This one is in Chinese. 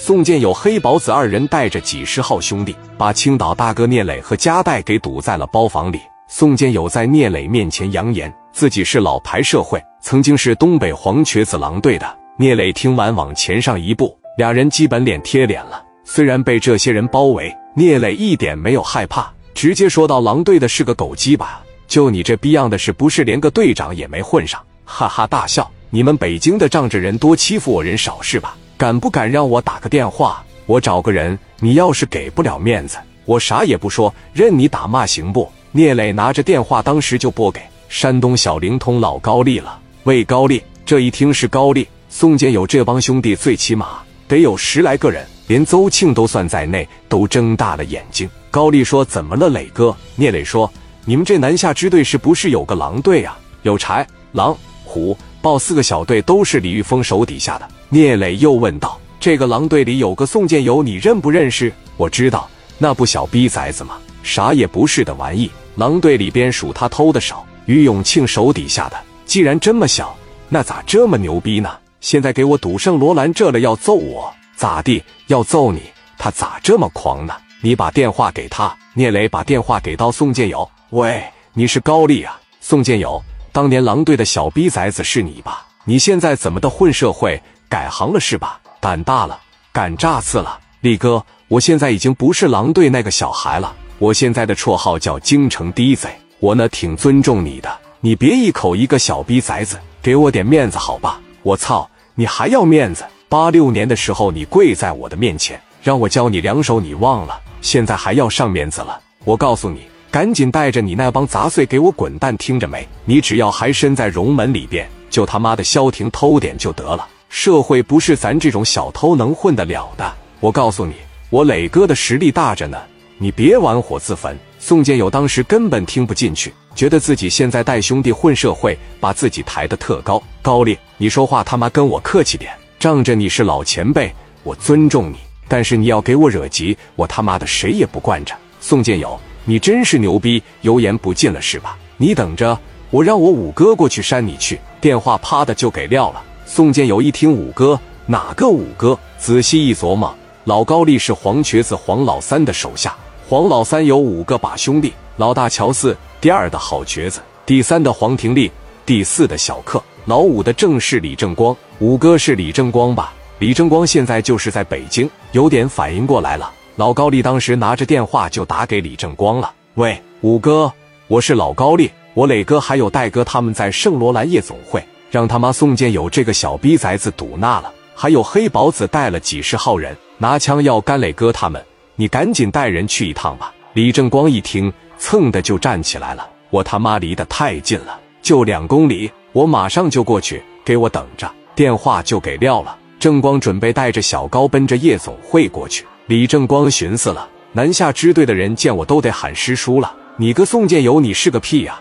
宋建友、黑宝子二人带着几十号兄弟，把青岛大哥聂磊和加代给堵在了包房里。宋建友在聂磊面前扬言自己是老牌社会，曾经是东北黄瘸子狼队的。聂磊听完，往前上一步，俩人基本脸贴脸了。虽然被这些人包围，聂磊一点没有害怕，直接说到：“狼队的是个狗鸡巴，就你这逼样的，是不是连个队长也没混上？”哈哈大笑。你们北京的仗着人多欺负我人少是吧？敢不敢让我打个电话？我找个人。你要是给不了面子，我啥也不说，任你打骂行不？聂磊拿着电话，当时就拨给山东小灵通老高丽了。魏，高丽，这一听是高丽，宋建友这帮兄弟最起码得有十来个人，连邹庆都算在内，都睁大了眼睛。高丽说：“怎么了，磊哥？”聂磊说：“你们这南下支队是不是有个狼队啊？有豺、狼、虎。”报四个小队都是李玉峰手底下的。聂磊又问道：“这个狼队里有个宋建友，你认不认识？”我知道，那不小逼崽子吗？啥也不是的玩意。狼队里边数他偷的少。于永庆手底下的，既然这么小，那咋这么牛逼呢？现在给我赌圣罗兰这了，要揍我咋地？要揍你，他咋这么狂呢？你把电话给他。聂磊把电话给到宋建友：“喂，你是高丽啊？宋建友。”当年狼队的小逼崽子是你吧？你现在怎么的混社会改行了是吧？胆大了，敢炸刺了，力哥，我现在已经不是狼队那个小孩了，我现在的绰号叫京城第一贼，我呢挺尊重你的，你别一口一个小逼崽子，给我点面子好吧？我操，你还要面子？八六年的时候你跪在我的面前，让我教你两手，你忘了？现在还要上面子了？我告诉你。赶紧带着你那帮杂碎给我滚蛋！听着没？你只要还身在荣门里边，就他妈的消停偷点就得了。社会不是咱这种小偷能混得了的。我告诉你，我磊哥的实力大着呢，你别玩火自焚。宋建友当时根本听不进去，觉得自己现在带兄弟混社会，把自己抬得特高。高烈，你说话他妈跟我客气点，仗着你是老前辈，我尊重你。但是你要给我惹急，我他妈的谁也不惯着。宋建友。你真是牛逼，油盐不进了是吧？你等着，我让我五哥过去扇你去。电话啪的就给撂了。宋建友一听五哥，哪个五哥？仔细一琢磨，老高丽是黄瘸子黄老三的手下。黄老三有五个把兄弟，老大乔四，第二的好瘸子，第三的黄廷立，第四的小克，老五的正是李正光。五哥是李正光吧？李正光现在就是在北京，有点反应过来了。老高丽当时拿着电话就打给李正光了。喂，五哥，我是老高丽，我磊哥还有戴哥他们在圣罗兰夜总会，让他妈宋建友这个小逼崽子堵那了，还有黑宝子带了几十号人拿枪要干磊哥他们，你赶紧带人去一趟吧。李正光一听，蹭的就站起来了。我他妈离得太近了，就两公里，我马上就过去，给我等着。电话就给撂了。正光准备带着小高奔着夜总会过去。李正光寻思了，南下支队的人见我都得喊师叔了，你个宋建友，你是个屁呀！